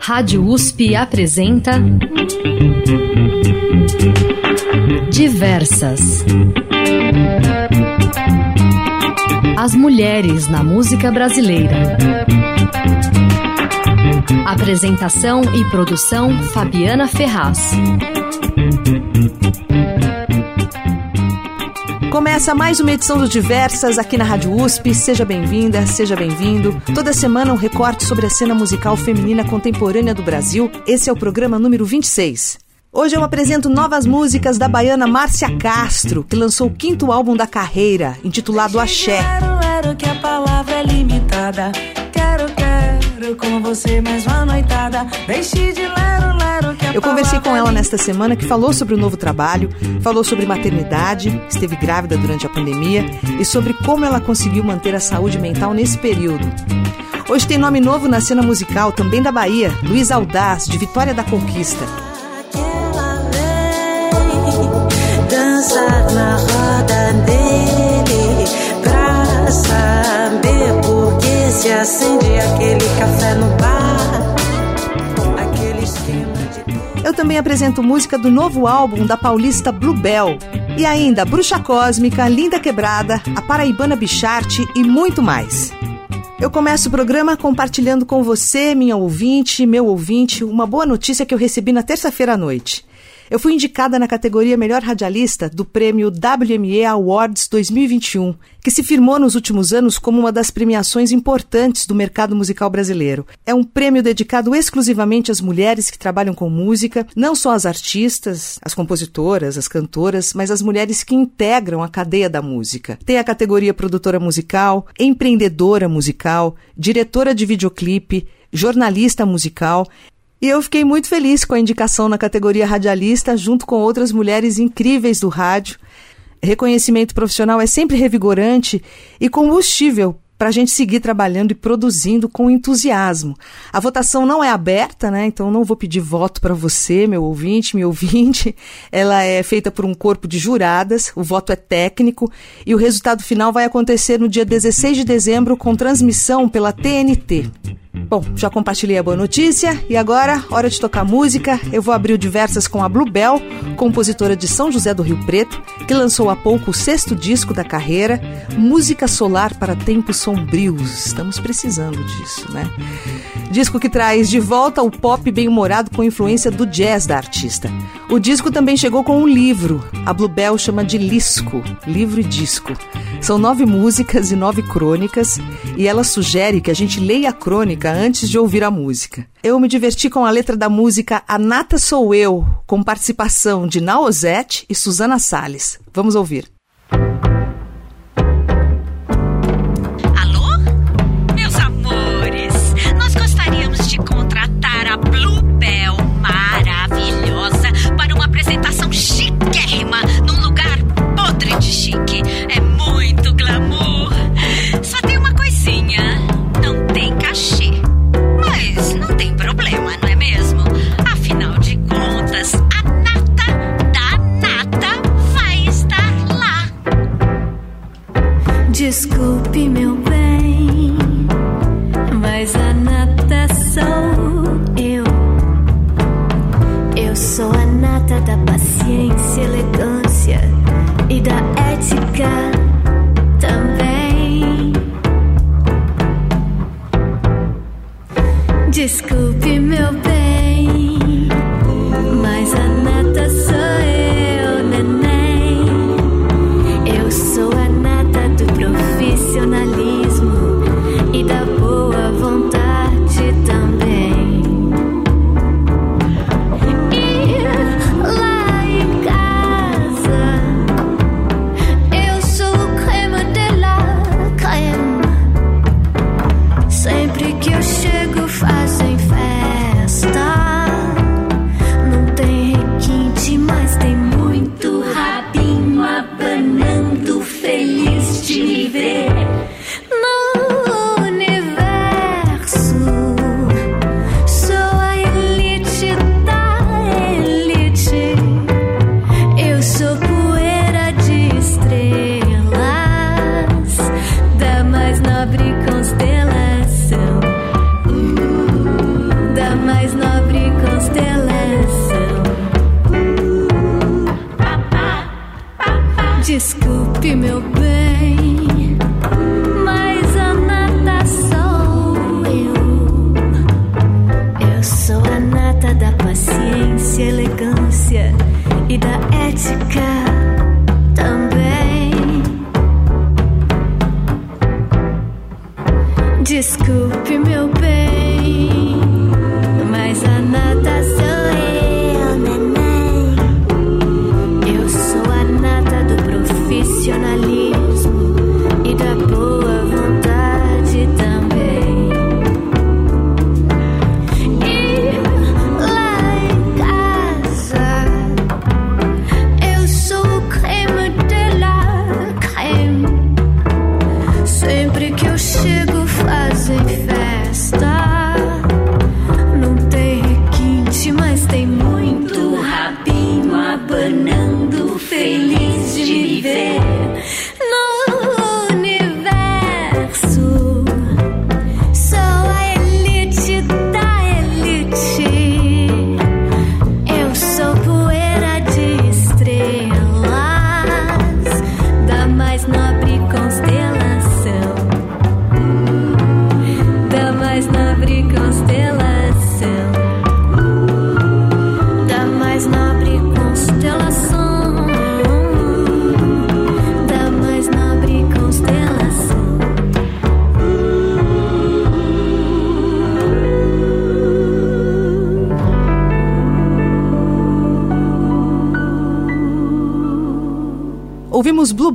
Rádio USP apresenta Diversas. As mulheres na música brasileira. Apresentação e produção Fabiana Ferraz. Começa mais uma edição do Diversas aqui na Rádio USP. Seja bem-vinda, seja bem-vindo. Toda semana um recorte sobre a cena musical feminina contemporânea do Brasil. Esse é o programa número 26. Hoje eu apresento novas músicas da baiana Márcia Castro, que lançou o quinto álbum da carreira, intitulado Axé. Quero, quero que a palavra é limitada. Quero, com você mais uma noitada. Deixe de lero, lero que a Eu conversei com ela é nesta semana que falou sobre o novo trabalho, falou sobre maternidade, esteve grávida durante a pandemia e sobre como ela conseguiu manter a saúde mental nesse período. Hoje tem nome novo na cena musical, também da Bahia, Luiz Aldaz, de Vitória da Conquista. Aquela lei, dançar na roda dele se acende aquele café no bar. Eu também apresento música do novo álbum da paulista Bluebell. E ainda Bruxa Cósmica, Linda Quebrada, a Paraibana Bicharte e muito mais. Eu começo o programa compartilhando com você, minha ouvinte, meu ouvinte, uma boa notícia que eu recebi na terça-feira à noite. Eu fui indicada na categoria Melhor Radialista do prêmio WME Awards 2021, que se firmou nos últimos anos como uma das premiações importantes do mercado musical brasileiro. É um prêmio dedicado exclusivamente às mulheres que trabalham com música, não só as artistas, as compositoras, as cantoras, mas as mulheres que integram a cadeia da música. Tem a categoria produtora musical, empreendedora musical, diretora de videoclipe, jornalista musical e eu fiquei muito feliz com a indicação na categoria radialista, junto com outras mulheres incríveis do rádio. Reconhecimento profissional é sempre revigorante e combustível para a gente seguir trabalhando e produzindo com entusiasmo. A votação não é aberta, né? Então não vou pedir voto para você, meu ouvinte, meu ouvinte. Ela é feita por um corpo de juradas, o voto é técnico e o resultado final vai acontecer no dia 16 de dezembro com transmissão pela TNT. Bom, já compartilhei a boa notícia e agora, hora de tocar música. Eu vou abrir o Diversas com a Bluebell, compositora de São José do Rio Preto, que lançou há pouco o sexto disco da carreira, Música Solar para Tempos Sombrios. Estamos precisando disso, né? Disco que traz de volta o pop bem-humorado com influência do jazz da artista. O disco também chegou com um livro. A Bluebell chama de Lisco, livro e disco. São nove músicas e nove crônicas, e ela sugere que a gente leia a crônica antes de ouvir a música. Eu me diverti com a letra da música A Nata Sou Eu, com participação de Naozete e Suzana Salles. Vamos ouvir. Alô? Meus amores, nós gostaríamos de contratar a Bluebell maravilhosa para uma apresentação chiquérrima num lugar podre de chique. Etika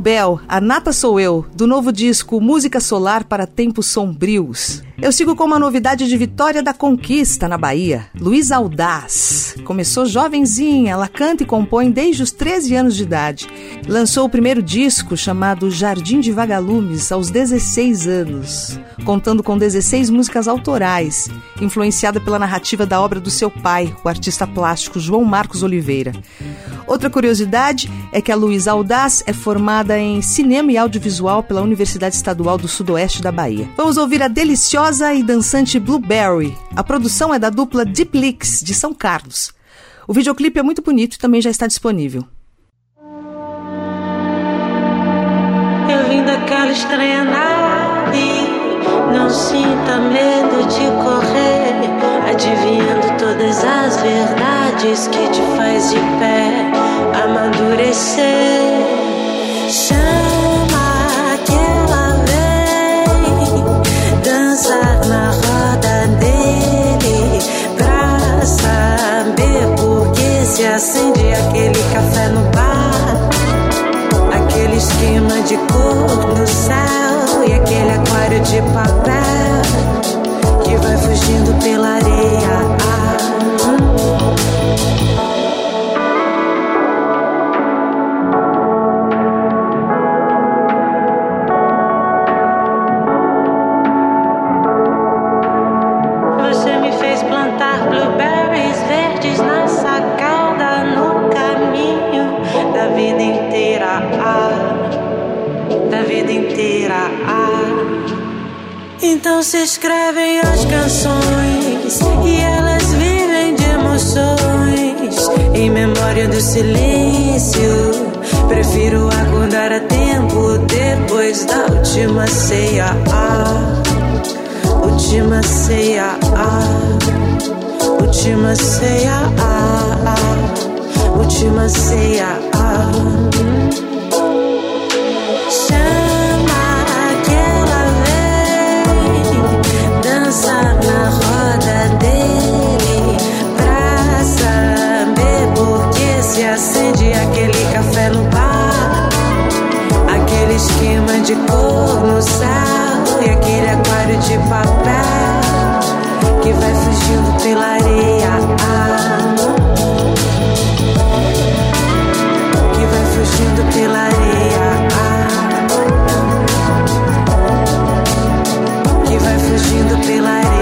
Bluebell, A Nata Sou Eu, do novo disco Música Solar para Tempos Sombrios. Eu sigo com uma novidade de Vitória da Conquista, na Bahia. Luiz Audaz. Começou jovenzinha, ela canta e compõe desde os 13 anos de idade. Lançou o primeiro disco, chamado Jardim de Vagalumes, aos 16 anos, contando com 16 músicas autorais, influenciada pela narrativa da obra do seu pai, o artista plástico João Marcos Oliveira. Outra curiosidade é que a Luísa Audaz é formada em cinema e audiovisual pela Universidade Estadual do Sudoeste da Bahia. Vamos ouvir a deliciosa e dançante Blueberry. A produção é da dupla Deep Licks, de São Carlos. O videoclipe é muito bonito e também já está disponível. Eu vim daquela estranha nave, não sinta medo de correr, adivinhando todas as verdades que te faz de pé amadurecer. Chama que acende aquele café no bar, aquele esquema de cor no céu e aquele aquário de papel que vai fugindo pela areia. Então se escrevem as canções e elas vivem de emoções em memória do silêncio. Prefiro acordar a tempo depois da última ceia. Ah, última ceia. Ah, última ceia. Ah, ah, última ceia. Ah. De cor no céu e aquele aquário de papel que vai fugindo pela areia. Que vai fugindo pela areia. Que vai fugindo pela areia.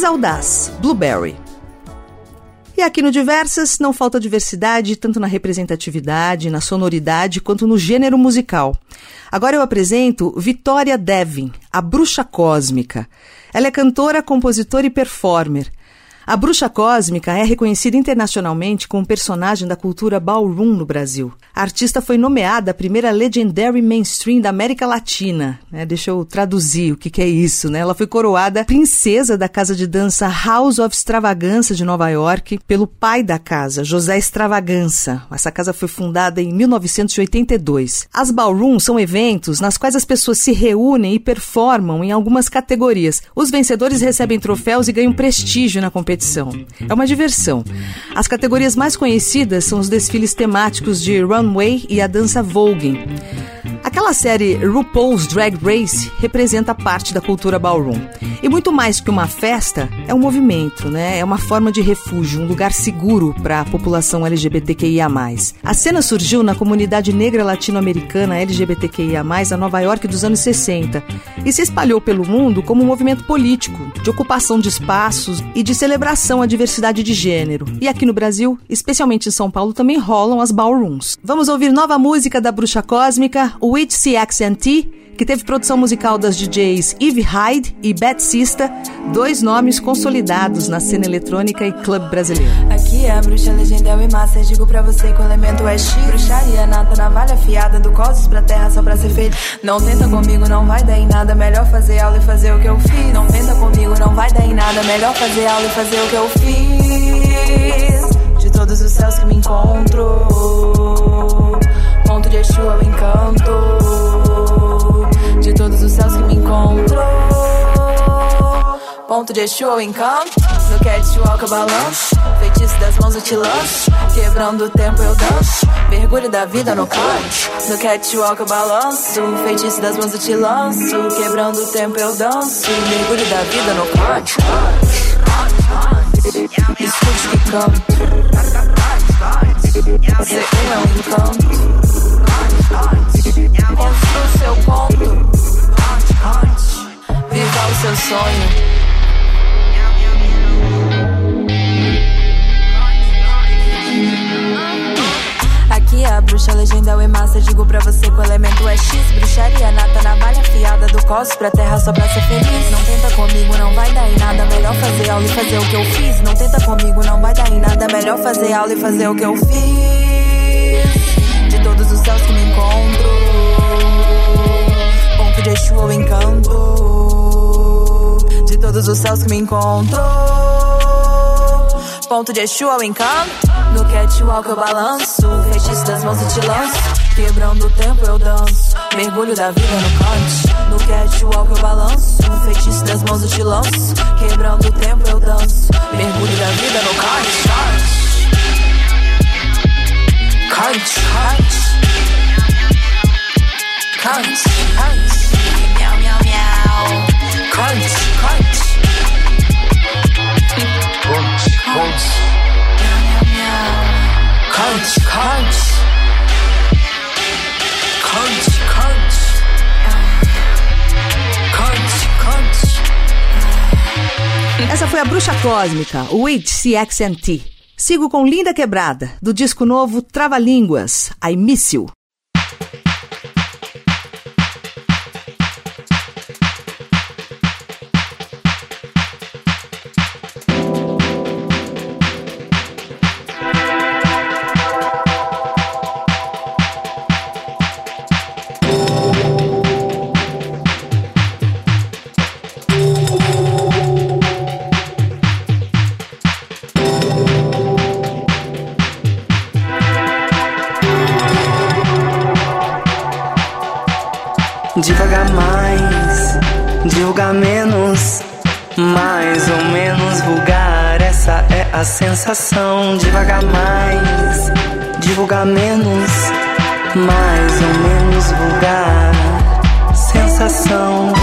Luiz Audaz, Blueberry. E aqui no Diversas não falta diversidade, tanto na representatividade, na sonoridade, quanto no gênero musical. Agora eu apresento Vitória Devin, a bruxa cósmica. Ela é cantora, compositora e performer. A bruxa cósmica é reconhecida internacionalmente como personagem da cultura ballroom no Brasil. A artista foi nomeada a primeira Legendary Mainstream da América Latina. Né? Deixa eu traduzir o que, que é isso. Né? Ela foi coroada princesa da casa de dança House of Extravaganza de Nova York pelo pai da casa, José Extravaganza. Essa casa foi fundada em 1982. As ballrooms são eventos nas quais as pessoas se reúnem e performam em algumas categorias. Os vencedores recebem troféus e ganham prestígio na competição competição. É uma diversão. As categorias mais conhecidas são os desfiles temáticos de runway e a dança voguing. Aquela série RuPaul's Drag Race representa parte da cultura ballroom. E muito mais que uma festa, é um movimento, né? É uma forma de refúgio, um lugar seguro para a população LGBTQIA+. A cena surgiu na comunidade negra latino-americana LGBTQIA+, a Nova York dos anos 60, e se espalhou pelo mundo como um movimento político, de ocupação de espaços e de celebração à diversidade de gênero. E aqui no Brasil, especialmente em São Paulo, também rolam as ballrooms. Vamos ouvir nova música da Bruxa Cósmica, Witch CXNT, que teve produção musical das DJs Eve Hyde e Beth Sista, dois nomes consolidados na cena eletrônica e clube brasileiro. Aqui é a bruxa legendel e master, digo pra você que o elemento é X. Bruxaria nata, navalha afiada, do cosmos pra terra só pra ser feito. Não tenta comigo, não vai dar em nada, melhor fazer aula e fazer o que eu fiz. Não tenta comigo, não vai dar em nada, melhor fazer aula e fazer o que eu fiz. De todos os céus que me encontro, ponto de Exu é o encanto os céus que me encontro. Ponto de Exu ou encanto, no catwalk eu balanço. Feitiço das mãos eu te lanço, quebrando o tempo eu danço. Mergulho da vida no canto, no catwalk eu balanço. Feitiço das mãos eu te lanço, quebrando o tempo eu danço. Mergulho da vida no canto. Escute que canto. Você é um encanto. Construa seu ponto. Seu sonho. Aqui é a bruxa legenda o massa. Digo pra você que o elemento é X. Bruxaria nata, navalha afiada Do cosmos pra terra só pra ser feliz. Não tenta comigo, não vai dar em nada. Melhor fazer aula e fazer o que eu fiz. Não tenta comigo, não vai dar em nada. Melhor fazer aula e fazer o que eu fiz. De todos os céus que me encontro. Ponto de Exu ou encanto todos os céus que me encontro Ponto de Exu ou encanto no catwalk eu balanço, feitiço das mãos eu te lanço. Quebrando o tempo eu danço, mergulho da vida no cante. No catwalk eu balanço, feitiço das mãos eu te lanço. Quebrando o tempo eu danço, mergulho da vida no cante. Cante, cante. Cante, cante. Cante. Cante, cante. Crunch, crunch. Crunch, crunch. Crunch, crunch. Essa foi a Bruxa Cósmica, o Witch CXNT. Sigo com Linda Quebrada, do disco novo Trava Línguas, I Miss You. Sensação. Devagar mais, divulgar menos, mais ou menos vulgar. Sensação.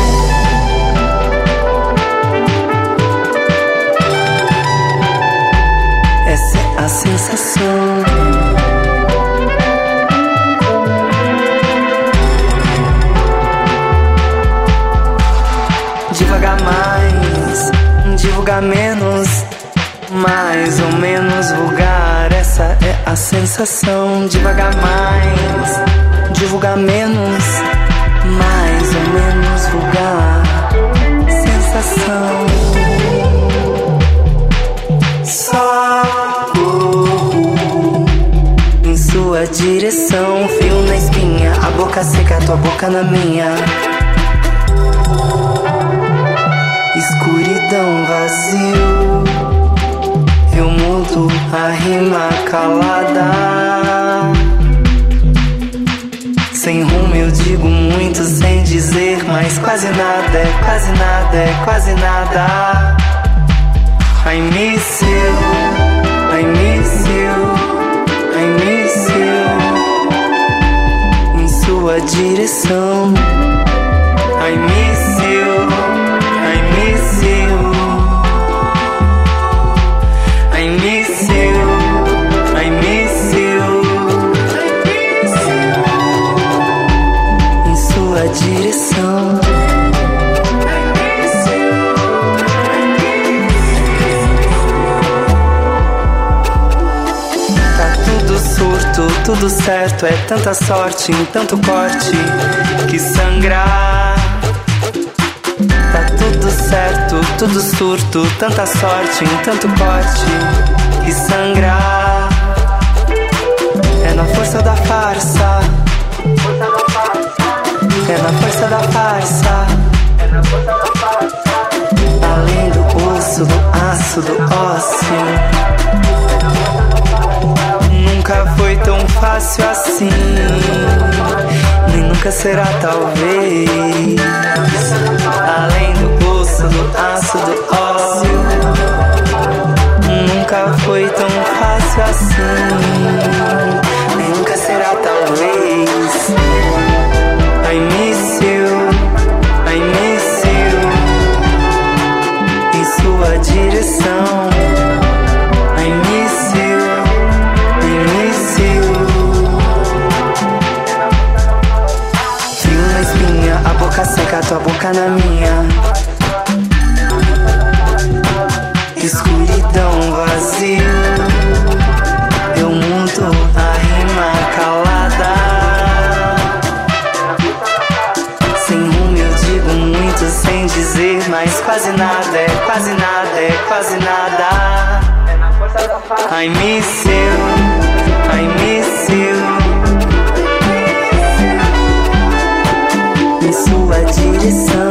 sensação devagar mais, divulgar menos, mais ou menos vulgar. Sensação só em sua direção, fio na espinha, a boca seca, tua boca na minha. Escuridão vazio. Eu mudo a rima calada. Sem rumo eu digo muito sem dizer, mas quase nada, é quase nada, é quase nada. I miss you, I miss you, certo, é tanta sorte em tanto corte que sangrar. Tá tudo certo, tudo surto, tanta sorte em tanto corte que sangrar. É na força da farsa. É na força da farsa. Além do osso, do aço, do ósseo. Nunca foi tão fácil assim. Nem nunca será, talvez. Além do osso, do aço, do ósseo. Nunca foi tão fácil assim. Nem nunca será, talvez. I miss you, I miss you. Em sua direção. Boca seca, tua boca na minha. Escuridão vazio. Eu mudo a rima calada. Sem rumo eu digo muito sem dizer, mas quase nada, é quase nada, é quase nada. I miss you, sua direção.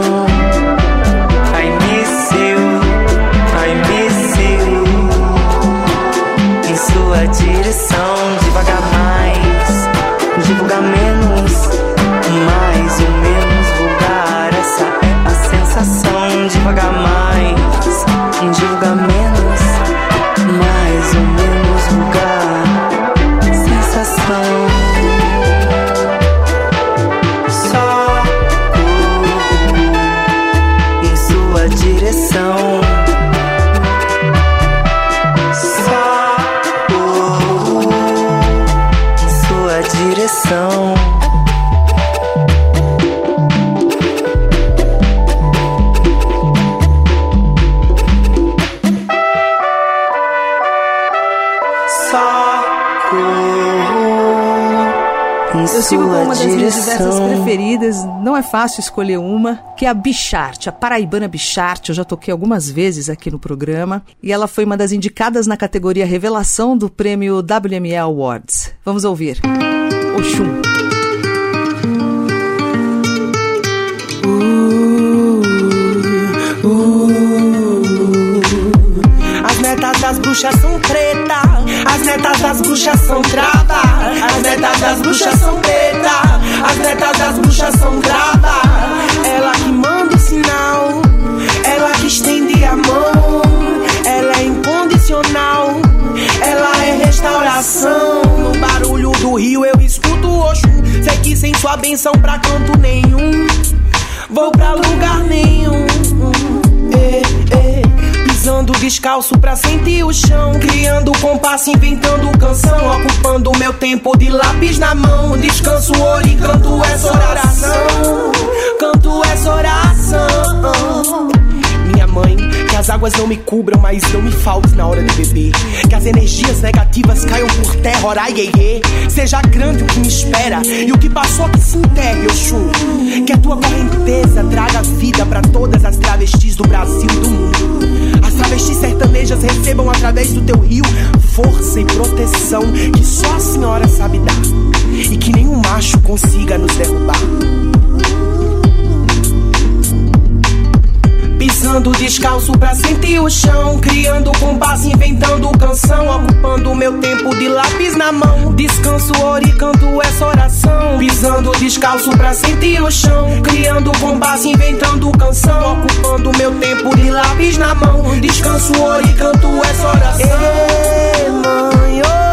Não é fácil escolher uma, que é a Bicharte, a paraibana Bicharte. Eu já toquei algumas vezes aqui no programa e ela foi uma das indicadas na categoria Revelação do prêmio WME Awards. Vamos ouvir. Oxum. As netas das bruxas são preta, as netas das bruxas são trava, as netas das bruxas são preta, as netas das bruxas são trava. Ela que manda o sinal, ela que estende a mão, ela é incondicional, ela é restauração. No barulho do rio eu escuto o Oxum, sei que sem sua benção pra canto nenhum, vou pra lugar nenhum. Eh, eh. Pisando descalço pra sentir o chão Criando compasso, inventando canção Ocupando meu tempo de lápis na mão Descanso, oro e canto essa oração Canto essa oração. Minha mãe, as águas não me cubram, mas não me falte na hora de beber. Que as energias negativas caiam por terra, ora iê, Seja grande o que me espera e o que passou que se enterre, Oxum. Que a tua correnteza traga vida para todas as travestis do Brasil e do mundo. As travestis sertanejas recebam através do teu rio força e proteção que só a senhora sabe dar. E que nenhum macho consiga nos derrubar. Pisando descalço pra sentir o chão. Criando compasso, inventando canção. Ocupando meu tempo de lápis na mão. Descanso, oro e canto essa oração. Pisando descalço pra sentir o chão. Criando compasso, inventando canção. Ocupando meu tempo de lápis na mão. Descanso, oro e canto essa oração. Ei, mãe, oh.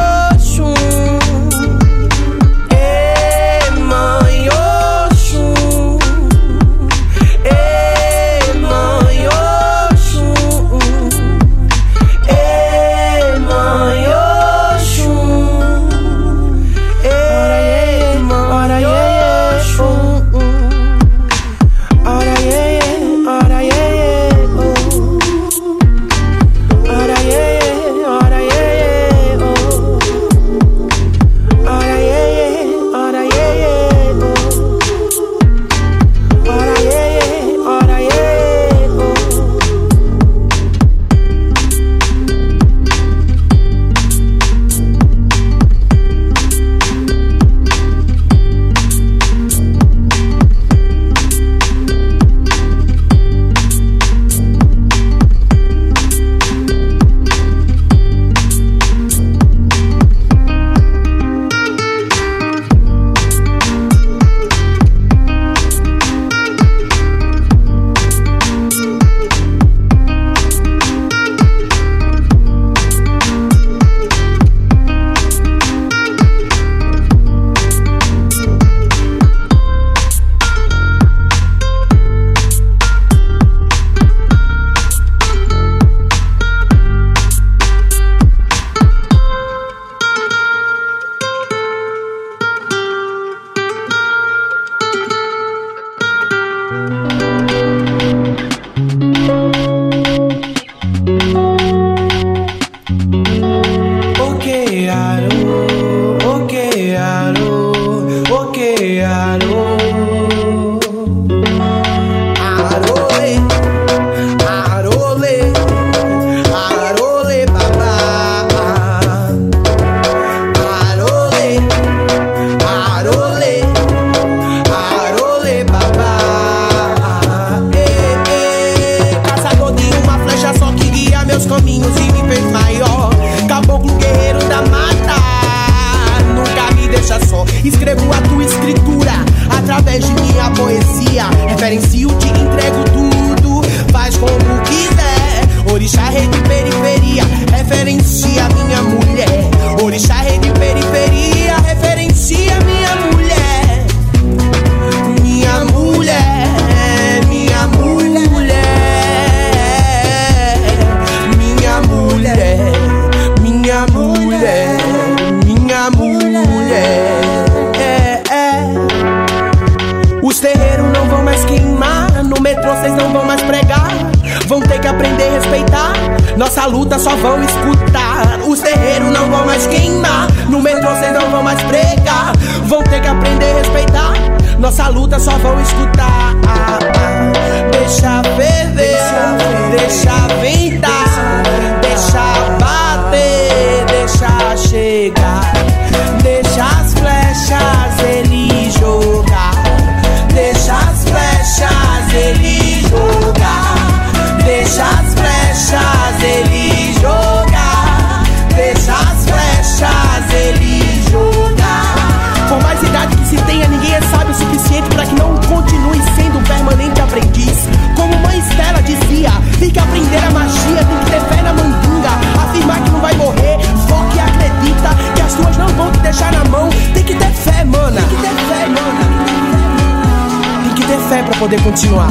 poder continuar.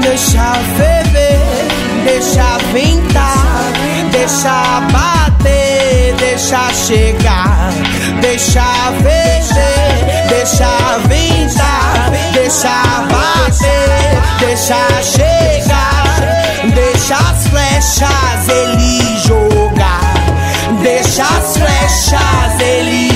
Deixa ferver, deixa ventar, deixa bater, deixa chegar, deixa vencer, deixa ventar, deixa bater, deixa chegar, deixa as flechas ele jogar, deixa as flechas ele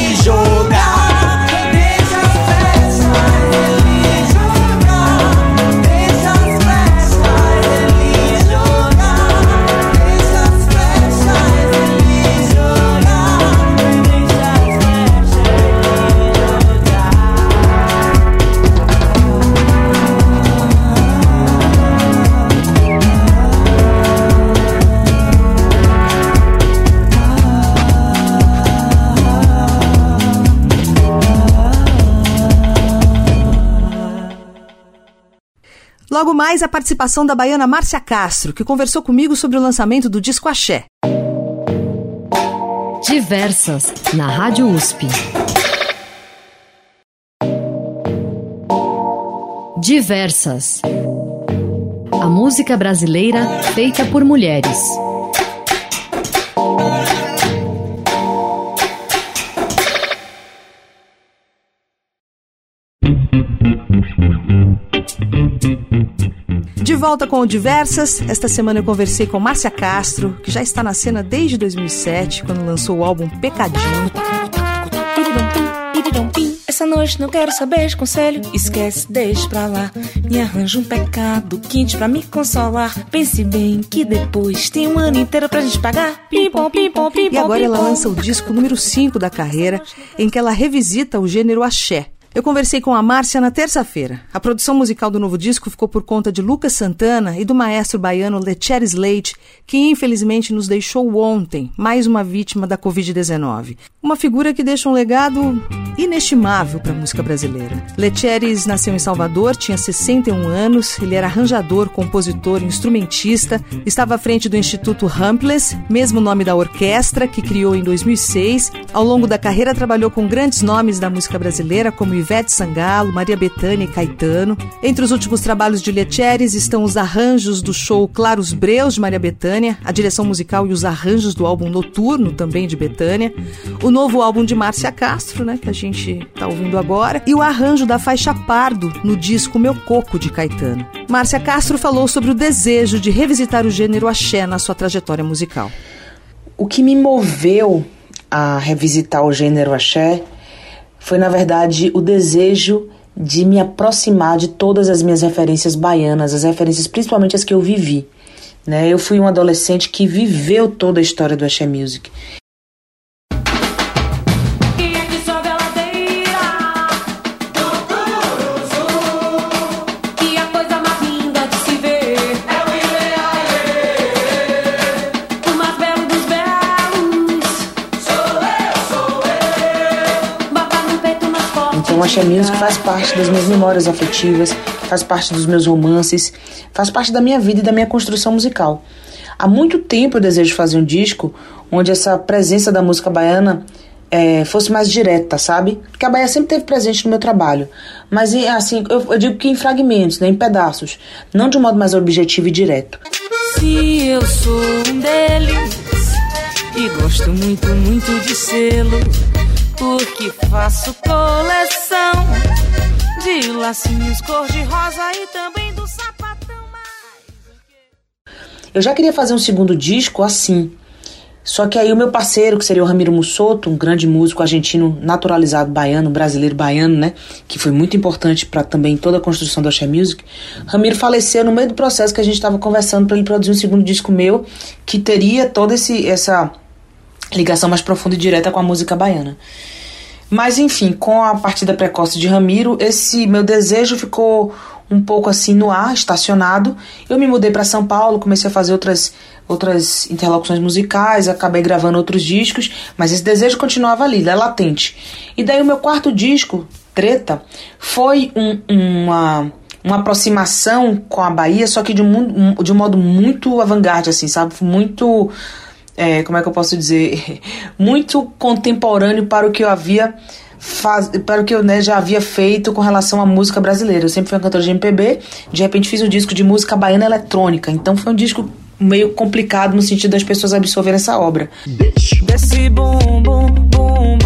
mais, a participação da baiana Márcia Castro, que conversou comigo sobre o lançamento do disco Axé. Diversas, na Rádio USP. Diversas. A música brasileira feita por mulheres. Volta com o Diversas, esta semana eu conversei com Márcia Castro, que já está na cena desde 2007, quando lançou o álbum Pecadinho. Essa noite não quero saber de conselho, esquece, deixa pra lá. Me arranja um pecado quente pra me consolar. Pense bem que depois tem um ano inteiro pra gente pagar. Pim, pom, pim, pom, pim, E agora ela lança o disco número 5 da carreira, em que ela revisita o gênero axé. Eu conversei com a Márcia na terça-feira. A produção musical do novo disco ficou por conta de Lucas Santana e do maestro baiano Lecher Slade, que infelizmente nos deixou ontem, mais uma vítima da Covid-19. Uma figura que deixa um legado inestimável para a música brasileira. Lecheres nasceu em Salvador, tinha 61 anos, ele era arranjador, compositor, instrumentista, estava à frente do Instituto Humpless, mesmo nome da orquestra, que criou em 2006. Ao longo da carreira trabalhou com grandes nomes da música brasileira, como Ivete Sangalo, Maria Bethânia e Caetano. Entre os últimos trabalhos de Lecheres estão os arranjos do show Claros Breus de Maria Bethânia, a direção musical e os arranjos do álbum Noturno, também de Bethânia, o novo álbum de Márcia Castro, né, que a gente está ouvindo agora, e o arranjo da faixa Pardo no disco Meu Coco de Caetano. Márcia Castro falou sobre o desejo de revisitar o gênero axé na sua trajetória musical. O que me moveu a revisitar o gênero axé foi, na verdade, o desejo de me aproximar de todas as minhas referências baianas, as referências principalmente as que eu vivi. Né? Eu fui um adolescente que viveu toda a história do Axé Music. Então, o Axé Music faz parte das minhas memórias afetivas, faz parte dos meus romances, faz parte da minha vida e da minha construção musical. Há muito tempo eu desejo fazer um disco onde essa presença da música baiana é, fosse mais direta, sabe? Porque a Bahia sempre teve presente no meu trabalho. Mas, assim, eu, eu, digo que em fragmentos, né, em pedaços. Não de um modo mais objetivo e direto. Se eu sou um deles e gosto muito, muito de selo, porque faço coleção de lacinhos cor-de-rosa e também do sapatão. Eu já queria fazer um segundo disco assim. Só que aí o meu parceiro, que seria o Ramiro Mussoto, um grande músico argentino naturalizado baiano, brasileiro baiano, né, que foi muito importante para também toda a construção do Axé Music, Ramiro faleceu no meio do processo que a gente estava conversando para ele produzir um segundo disco meu, que teria toda esse, essa ligação mais profunda e direta com a música baiana. Mas enfim, com a partida precoce de Ramiro, esse meu desejo ficou um pouco assim no ar, estacionado. Eu me mudei para São Paulo, comecei a fazer outras outras interlocuções musicais, acabei gravando outros discos, mas esse desejo continuava ali, é latente. E daí o meu quarto disco, Treta, foi um, uma uma aproximação com a Bahia, só que de um, de um modo muito avant-garde, assim, sabe? Muito é, como é que eu posso dizer, muito contemporâneo para o que eu havia faz, para o que eu né, já havia feito com relação à música brasileira. Eu sempre fui um cantor de MPB, de repente fiz um disco de música baiana eletrônica, então foi um disco meio complicado no sentido das pessoas absorverem essa obra. Desce bum bum bum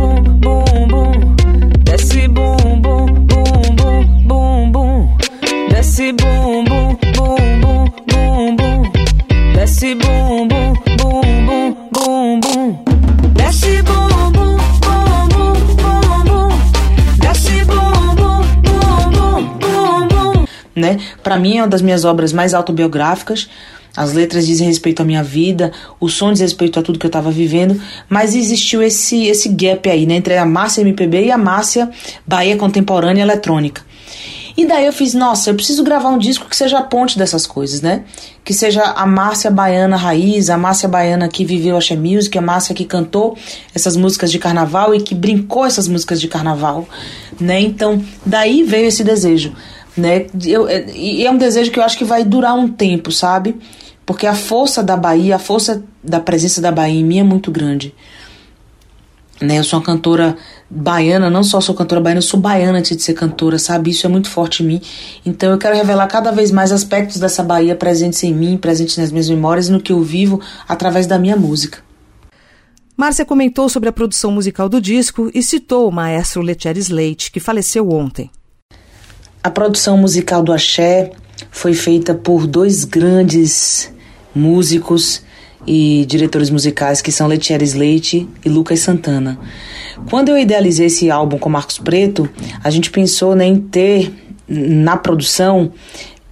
uma das minhas obras mais autobiográficas. As letras dizem respeito à minha vida, o som diz respeito a tudo que eu estava vivendo, mas existiu esse, esse gap aí, né, entre a Márcia MPB e a Márcia Bahia Contemporânea Eletrônica. E daí eu fiz, nossa, eu preciso gravar um disco que seja a ponte dessas coisas, né? Que seja a Márcia Baiana raiz, a Márcia Baiana que viveu a Axé Music, a Márcia que cantou essas músicas de carnaval e que brincou essas músicas de carnaval, né? Então, daí veio esse desejo. Né? Eu, é, e é um desejo que eu acho que vai durar um tempo, sabe? Porque a força da Bahia, a força da presença da Bahia em mim é muito grande. Né? Eu sou uma cantora baiana, não só sou cantora baiana, eu sou baiana antes de ser cantora, sabe? Isso é muito forte em mim. Então eu quero revelar cada vez mais aspectos dessa Bahia presentes em mim, presentes nas minhas memórias e no que eu vivo através da minha música. Márcia comentou sobre a produção musical do disco e citou o maestro Letieres Leite, que faleceu ontem. A produção musical do Axé foi feita por dois grandes músicos e diretores musicais que são Letieres Leite e Lucas Santana. Quando eu idealizei esse álbum com Marcos Preto, a gente pensou né, em ter na produção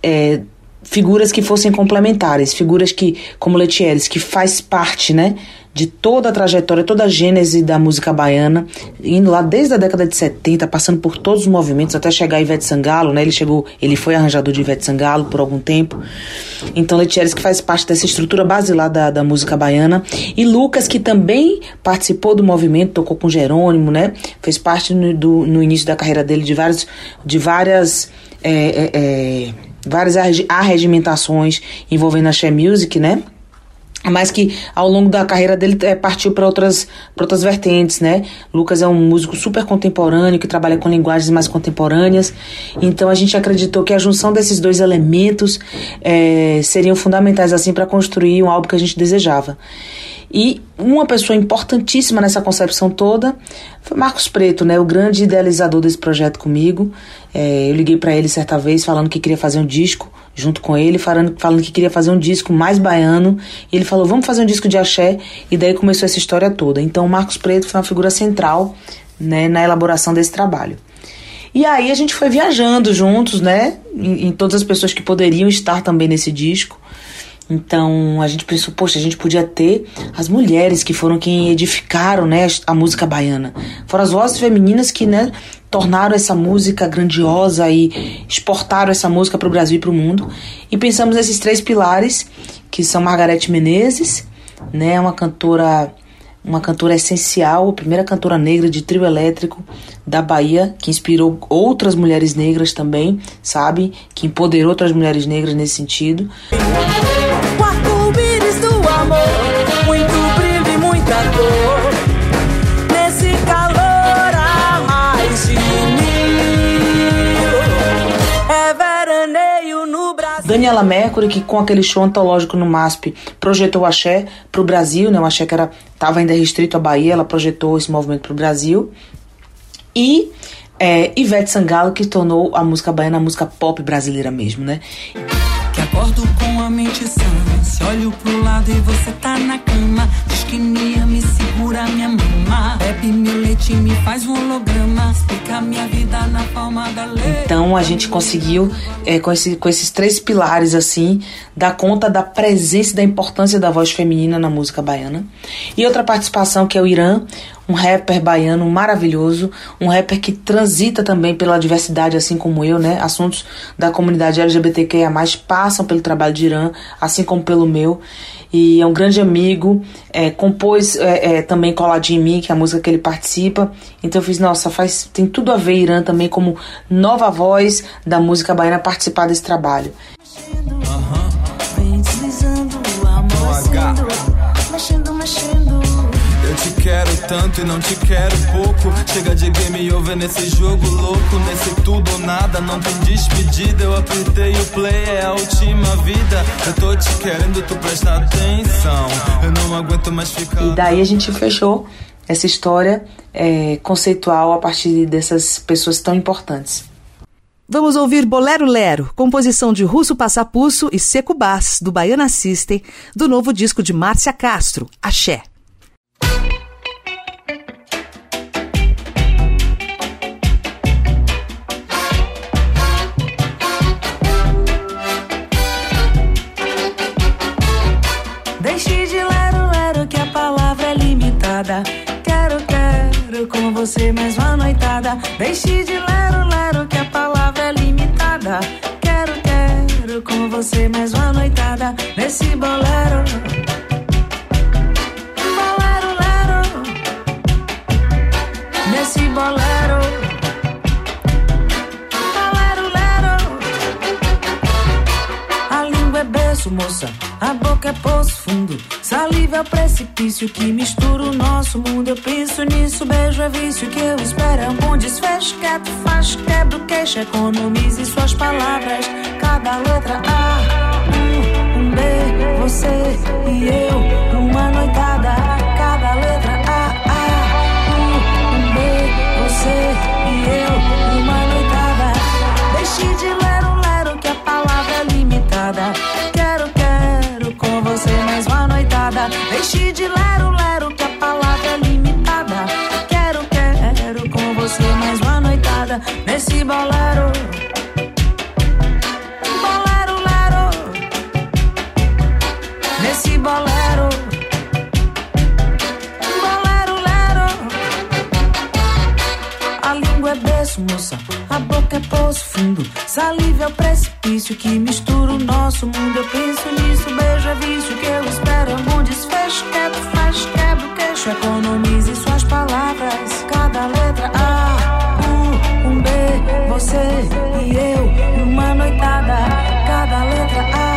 é, figuras que fossem complementares, figuras que, como Letieres, que faz parte, né, de toda a trajetória, toda a gênese da música baiana, indo lá desde a década de 70, passando por todos os movimentos até chegar a Ivete Sangalo, né? Ele chegou, ele foi arranjador de Ivete Sangalo por algum tempo. Então, Letieres que faz parte dessa estrutura basilar da, da música baiana. E Lucas, que também participou do movimento, tocou com Jerônimo, né? Fez parte no, do, no início da carreira dele de vários, de várias. É, é, é, várias arregimentações envolvendo a She Music, né? Mas que ao longo da carreira dele é, partiu para outras, outras vertentes, né? Lucas é um músico super contemporâneo que trabalha com linguagens mais contemporâneas, então a gente acreditou que a junção desses dois elementos é, seriam fundamentais assim para construir um álbum que a gente desejava. E uma pessoa importantíssima nessa concepção toda foi Marcos Preto, né, o grande idealizador desse projeto comigo. É, eu liguei para ele certa vez falando que queria fazer um disco junto com ele, falando, falando que queria fazer um disco mais baiano. E ele falou: vamos fazer um disco de axé. E daí começou essa história toda. Então, Marcos Preto foi uma figura central né, na elaboração desse trabalho. E aí a gente foi viajando juntos, né? Em, em todas as pessoas que poderiam estar também nesse disco. Então a gente pensou, poxa, a gente podia ter as mulheres que foram quem edificaram né, a música baiana. Foram as vozes femininas que né, tornaram essa música grandiosa e exportaram essa música para o Brasil e para o mundo. E pensamos nesses três pilares, que são Margarete Menezes, né, uma cantora uma cantora essencial, a primeira cantora negra de trio elétrico da Bahia, que inspirou outras mulheres negras também, sabe? Que empoderou outras mulheres negras nesse sentido. Daniela Mercury, que com aquele show antológico no MASP projetou o axé para o Brasil, né? o axé que estava ainda restrito à Bahia, ela projetou esse movimento para o Brasil. E é, Ivete Sangalo, que tornou a música baiana a música pop brasileira mesmo, né? Que acordo com a mente sã, se olho pro lado e você tá na cama, diz que me segura minha mama, bebe meu leite e me faz um holograma, explica minha vida na palma da lei. Então a gente conseguiu, é, com, esse, com esses três pilares assim, dar conta da presença e da importância da voz feminina na música baiana. E outra participação que é o Irã, um rapper baiano maravilhoso, um rapper que transita também pela diversidade, assim como eu, né? Assuntos da comunidade LGBTQIA+, passam pelo trabalho de Irã, assim como pelo meu. E é um grande amigo, é, compôs é, é, também Coladinho em Mim, que é a música que ele participa. Então eu fiz, nossa, faz, tem tudo a ver Irã também como nova voz da música baiana participar desse trabalho. Quero tanto e não te quero pouco. Chega de game over nesse jogo louco. Nesse tudo ou nada, não tem despedida. Eu apertei o play, é a última vida. Eu tô te querendo, tu presta atenção. Eu não aguento mais ficar. E daí a gente fechou essa história é, conceitual a partir dessas pessoas tão importantes. Vamos ouvir Bolero Lero, composição de Russo Passapusso e Seco Bass, do Baiana System, do novo disco de Márcia Castro, Axé. você mais uma noitada. Deixe de lero, lero, que a palavra é limitada. Quero, quero com você mais uma noitada. Nesse bolero. Bolero, lero. Nesse bolero. Bolero, lero. A língua é beijo, moça. A boca é poço fundo. Saliva é o precipício que mistura o nosso mundo. Eu penso nisso vício que eu espero. É um bom desfecho, quieto, faz, quebra o queixo, economize suas palavras. Cada letra A, um, um B, você e eu, Saliva é o precipício que mistura o nosso mundo. Eu penso nisso, beijo é vício que eu espero. É um bom desfecho, quieto, faz, quebra o queixo. Economize suas palavras. Cada letra A, U, um B, você e eu. Uma noitada. Cada letra A, A,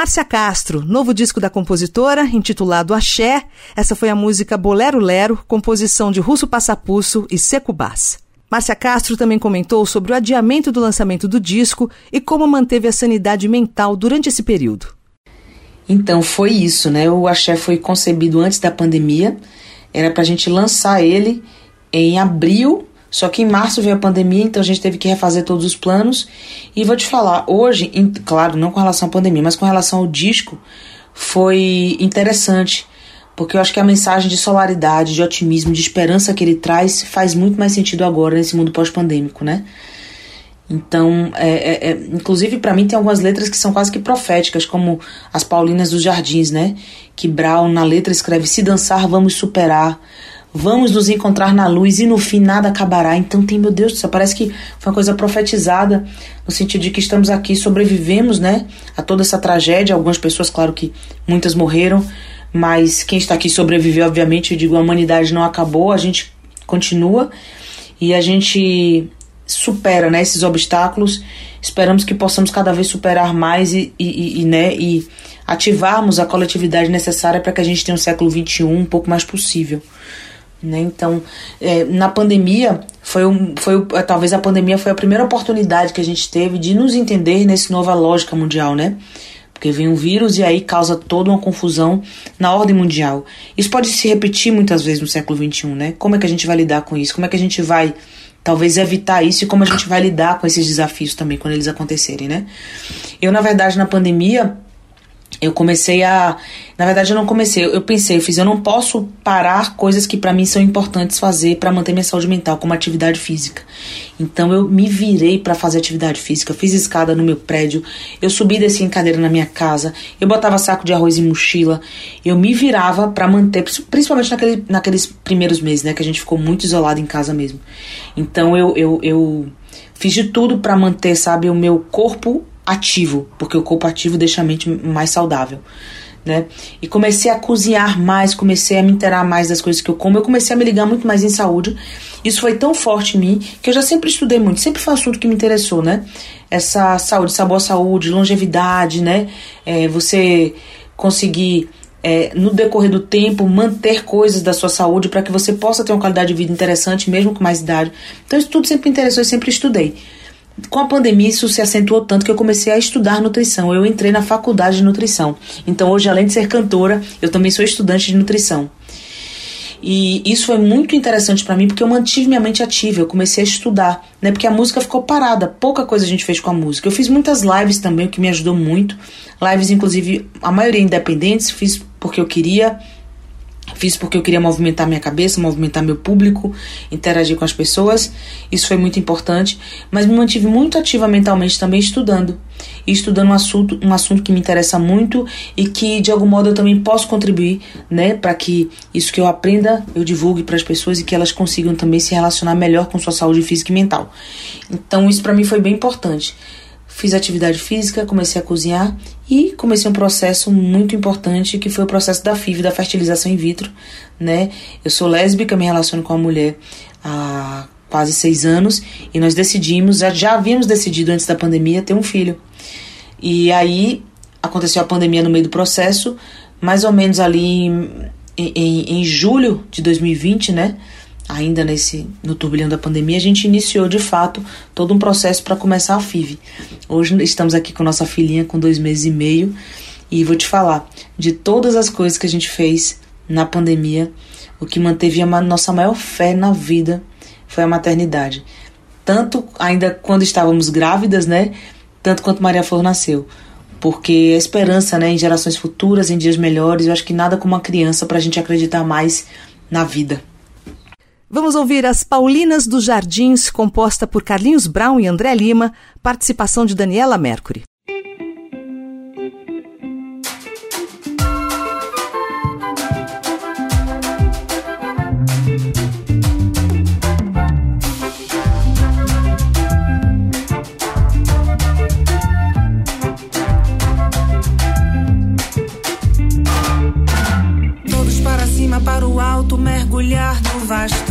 Márcia Castro, novo disco da compositora, intitulado Axé. Essa foi a música Bolero Lero, composição de Russo Passapusso e Seco Bass. Márcia Castro também comentou sobre o adiamento do lançamento do disco e como manteve a sanidade mental durante esse período. Então, foi isso, né? O Axé foi concebido antes da pandemia. Era pra gente lançar ele em abril, só que em março veio a pandemia, então a gente teve que refazer todos os planos. E vou te falar, hoje, em- claro, não com relação à pandemia, mas com relação ao disco, foi interessante. Porque eu acho que a mensagem de solaridade, de otimismo, de esperança que ele traz faz muito mais sentido agora nesse mundo pós-pandêmico, né? Então, é, é- é- inclusive para mim tem algumas letras que são quase que proféticas, como as Paulinas dos Jardins, né? Que Brown na letra escreve: Se dançar, vamos superar, vamos nos encontrar na luz e no fim nada acabará. Então tem, meu Deus do céu, parece que foi uma coisa profetizada, no sentido de que estamos aqui, sobrevivemos, né? A toda essa tragédia. Algumas pessoas, claro que muitas morreram, mas quem está aqui sobreviveu, obviamente. Eu digo, a humanidade não acabou, a gente continua e a gente supera né, esses obstáculos. Esperamos que possamos cada vez superar mais e, e, e, né, e ativarmos a coletividade necessária para que a gente tenha um século XXI um pouco mais possível. Né? Então, é, na pandemia, foi, um, foi talvez a pandemia foi a primeira oportunidade que a gente teve de nos entender nessa nova lógica mundial, né? Porque vem um vírus e aí causa toda uma confusão na ordem mundial. Isso pode se repetir muitas vezes no século XXI, né? Como é que a gente vai lidar com isso? Como é que a gente vai talvez evitar isso e como a gente vai lidar com esses desafios também quando eles acontecerem, né? Eu, na verdade, na pandemia, eu comecei a. Na verdade, eu não comecei. Eu pensei, eu fiz, eu não posso parar coisas que para mim são importantes fazer para manter minha saúde mental, como atividade física. Então eu me virei para fazer atividade física. Fiz escada no meu prédio, eu subi e desci em cadeira na minha casa, eu botava saco de arroz em mochila. Eu me virava para manter, principalmente naquele, naqueles primeiros meses, né, que a gente ficou muito isolado em casa mesmo. Então eu, eu, eu fiz de tudo para manter, sabe, o meu corpo ativo, porque o corpo ativo deixa a mente mais saudável. né? E comecei a cozinhar mais, comecei a me interar mais das coisas que eu como, eu comecei a me ligar muito mais em saúde. Isso foi tão forte em mim que eu já sempre estudei muito, sempre foi um assunto que me interessou, né? Essa saúde, essa boa saúde, longevidade, né? É, você conseguir é, no decorrer do tempo, manter coisas da sua saúde para que você possa ter uma qualidade de vida interessante, mesmo com mais idade. Então, isso tudo sempre me interessou e sempre estudei. Com a pandemia, isso se acentuou tanto que eu comecei a estudar nutrição. Eu entrei na faculdade de nutrição. Então, hoje, além de ser cantora, eu também sou estudante de nutrição. E isso foi muito interessante para mim porque eu mantive minha mente ativa, eu comecei a estudar, né? Porque a música ficou parada, pouca coisa a gente fez com a música. Eu fiz muitas lives também, o que me ajudou muito. Lives, inclusive, a maioria independentes, fiz porque eu queria, Fiz porque eu queria movimentar minha cabeça, movimentar meu público, interagir com as pessoas. Isso foi muito importante. Mas me mantive muito ativa mentalmente também estudando. E estudando um assunto, um assunto que me interessa muito e que de algum modo eu também posso contribuir, né, para que isso que eu aprenda eu divulgue para as pessoas e que elas consigam também se relacionar melhor com sua saúde física e mental. Então isso para mim foi bem importante. Fiz atividade física, comecei a cozinhar e comecei um processo muito importante que foi o processo da FIV, da fertilização in vitro, né? Eu sou lésbica, me relaciono com uma mulher há quase seis anos e nós decidimos, já, já havíamos decidido antes da pandemia ter um filho. E aí aconteceu a pandemia no meio do processo, mais ou menos ali em, em, em julho de 2020, né? ainda nesse no turbilhão da pandemia, a gente iniciou de fato todo um processo para começar a FIV. Hoje estamos aqui com nossa filhinha com dois meses e meio e vou te falar de todas as coisas que a gente fez na pandemia, o que manteve a nossa maior fé na vida foi a maternidade. Tanto ainda quando estávamos grávidas, né? Tanto quanto Maria Flor nasceu. Porque a esperança, né, em gerações futuras, em dias melhores, eu acho que nada como uma criança para a gente acreditar mais na vida. Vamos ouvir as Paulinas dos Jardins, composta por Carlinhos Brown e André Lima, participação de Daniela Mercury. para o alto, mergulhar no vasto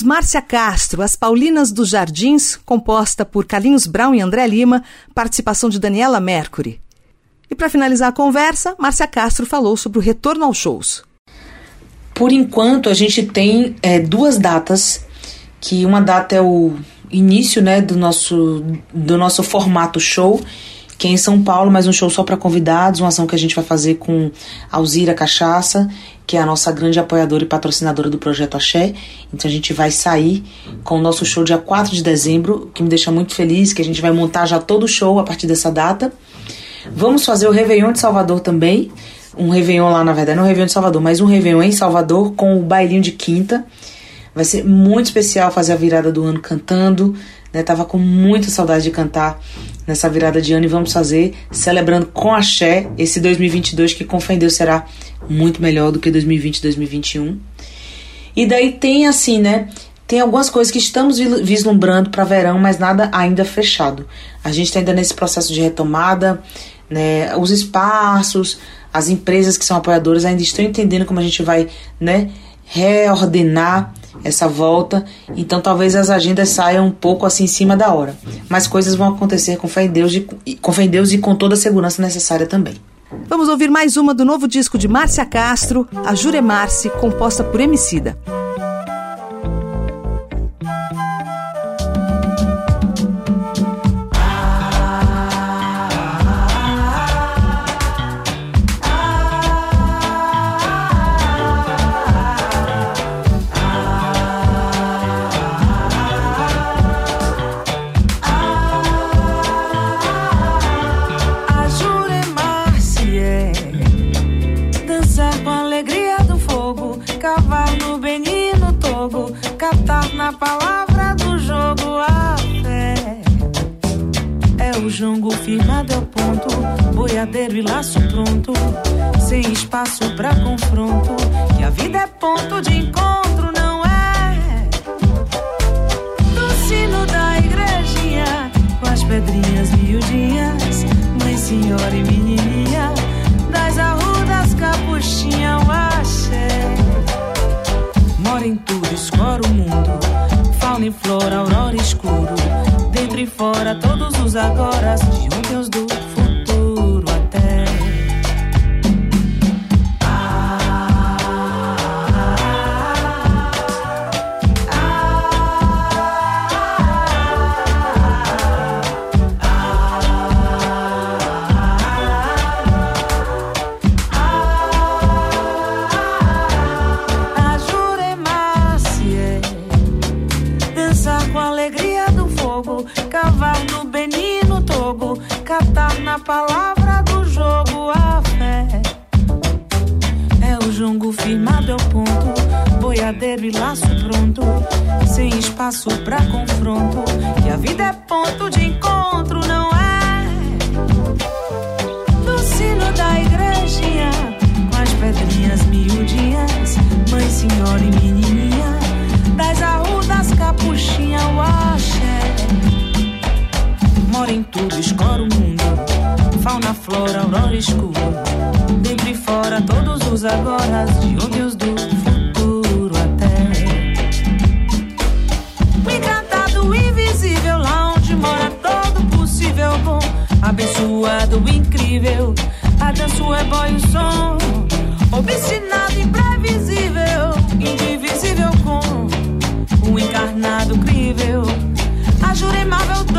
ouvimos Márcia Castro, As Paulinas dos Jardins, composta por Carlinhos Brown e André Lima, participação de Daniela Mercury. E para finalizar a conversa, Márcia Castro falou sobre o retorno aos shows. Por enquanto, a gente tem é, duas datas, que uma data é o início né, do, nosso, do nosso formato show, que é em São Paulo, mas um show só para convidados, uma ação que a gente vai fazer com Alzira Cachaça, que é a nossa grande apoiadora e patrocinadora do projeto Axé. Então a gente vai sair com o nosso show dia 4 de dezembro, que me deixa muito feliz, que a gente vai montar já todo o show a partir dessa data. Vamos fazer o Réveillon de Salvador também. Um Réveillon lá, na verdade, não um Réveillon de Salvador, mas um Réveillon em Salvador com o bailinho de quinta. Vai ser muito especial fazer a virada do ano cantando. Né? Tava com muita saudade de cantar nessa virada de ano e vamos fazer celebrando com axé esse 2022 que com fé em Deus será muito melhor do que 2020 e 2021. E daí tem assim, né? Tem algumas coisas que estamos vislumbrando para verão, mas nada ainda fechado. A gente está ainda nesse processo de retomada, né? Os espaços, as empresas que são apoiadoras ainda estão entendendo como a gente vai, né? Reordenar essa volta, então talvez as agendas saiam um pouco assim em cima da hora. Mas coisas vão acontecer com fé em Deus e com, fé em Deus e com toda a segurança necessária também. Vamos ouvir mais uma do novo disco de Márcia Castro, a Juremar-se, composta por Emicida. Jongo firmado ao ponto, boiadeiro e laço pronto, sem espaço pra confronto. Que a vida é ponto de encontro, não é? Do sino da igrejinha, com as pedrinhas miudinhas, mãe, senhora e menininha, das arrudas capuchinha, o axé. Mora em tudo, escora o mundo, fauna e flora, aurora escuro dentro e fora, todos os agora, de ontem os do espaço pra confronto. Que a vida é ponto de encontro, não é? Do sino da igrejinha, com as pedrinhas miudinhas, mãe, senhora e menininha, das arrudas capuchinha, o axé. Mora em tudo, escora o mundo fauna, flora, aurora escuro. Dentro e fora, todos os agora, de onde os Abençoado, incrível, a dança é boy o som. Obstinado, imprevisível, indivisível com o encarnado crível. A dom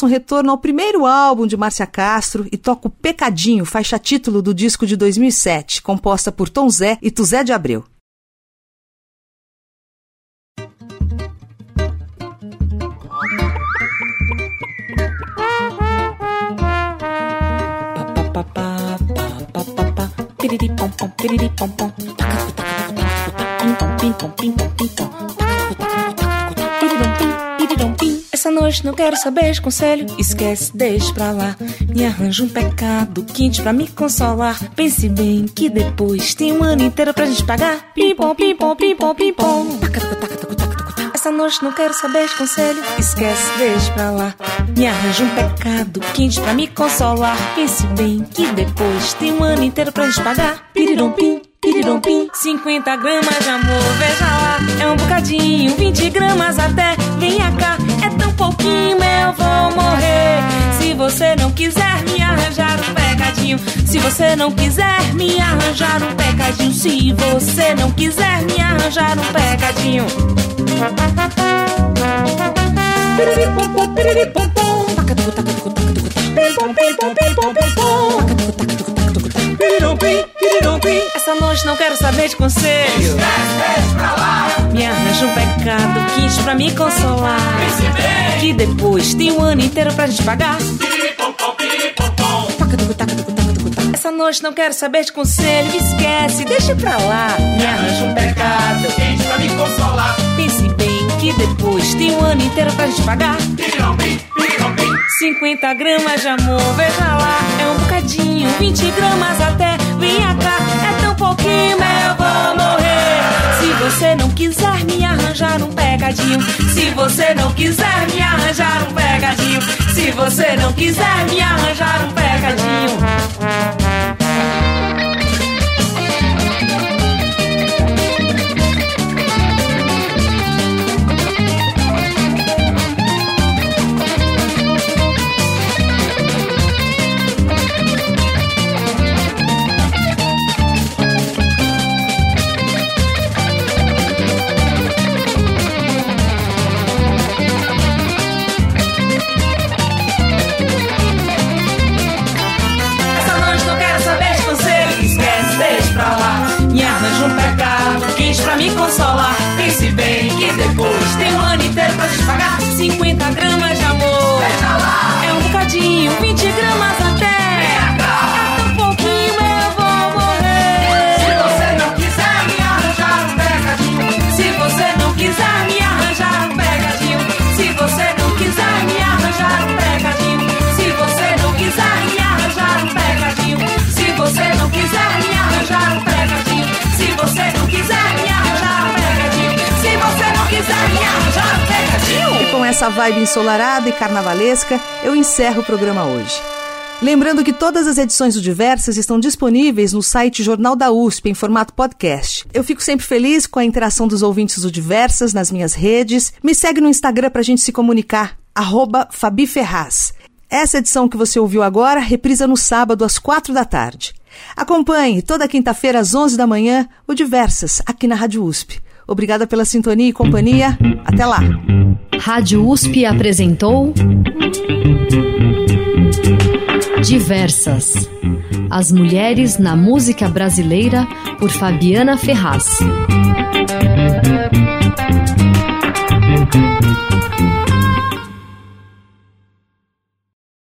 faço um retorno ao primeiro álbum de Márcia Castro e toco Pecadinho, faixa título do disco de 2007, composta por Tom Zé e Tuzé de Abreu. Essa noite não quero saber conselho, esquece, deixa pra lá. Me arranja um pecado quente pra me consolar. Pense bem que depois tem um ano inteiro pra gente pagar. Pim pom, pim pom, pim pom, pim pom. Essa noite não quero saber conselho, esquece, deixa pra lá. Me arranja um pecado quente pra me consolar. Pense bem que depois tem um ano inteiro pra gente pagar. Pirirum pim. Pirirumpim, 50 gramas de amor, veja lá, é um bocadinho, 20 gramas até, venha cá, pouquinho, eu vou morrer. Se você não quiser me arranjar um pecadinho, se você não quiser me arranjar um pecadinho, se você não quiser me arranjar um pecadinho. Essa noite não quero saber de conselho. Me arranja um pecado quente pra me consolar. Que depois tem um ano inteiro pra gente pagar. Essa noite não quero saber de conselho. Esquece, deixa pra lá. Me arranja um pecado quente pra me consolar. Pense bem que depois tem um ano inteiro pra gente pagar. 50 gramas de amor, veja lá, bocadinho, 20 gramas até, venha cá, é tão pouquinho, eu vou morrer. Se você não quiser me arranjar um pegadinho, se você não quiser me arranjar um pegadinho, se você não quiser me arranjar um pegadinho. Vibe ensolarada e carnavalesca, eu encerro o programa hoje. Lembrando que todas as edições do Diversas estão disponíveis no site Jornal da USP em formato podcast. Eu fico sempre feliz com a interação dos ouvintes do Diversas nas minhas redes. Me segue no Instagram pra gente se comunicar, arroba Fabi Ferraz. Essa edição que você ouviu agora reprisa no sábado às quatro da tarde. Acompanhe toda quinta-feira às onze da manhã o Diversas aqui na Rádio USP. Obrigada pela sintonia e companhia. Até lá. Rádio USP apresentou Diversas. As mulheres na música brasileira por Fabiana Ferraz.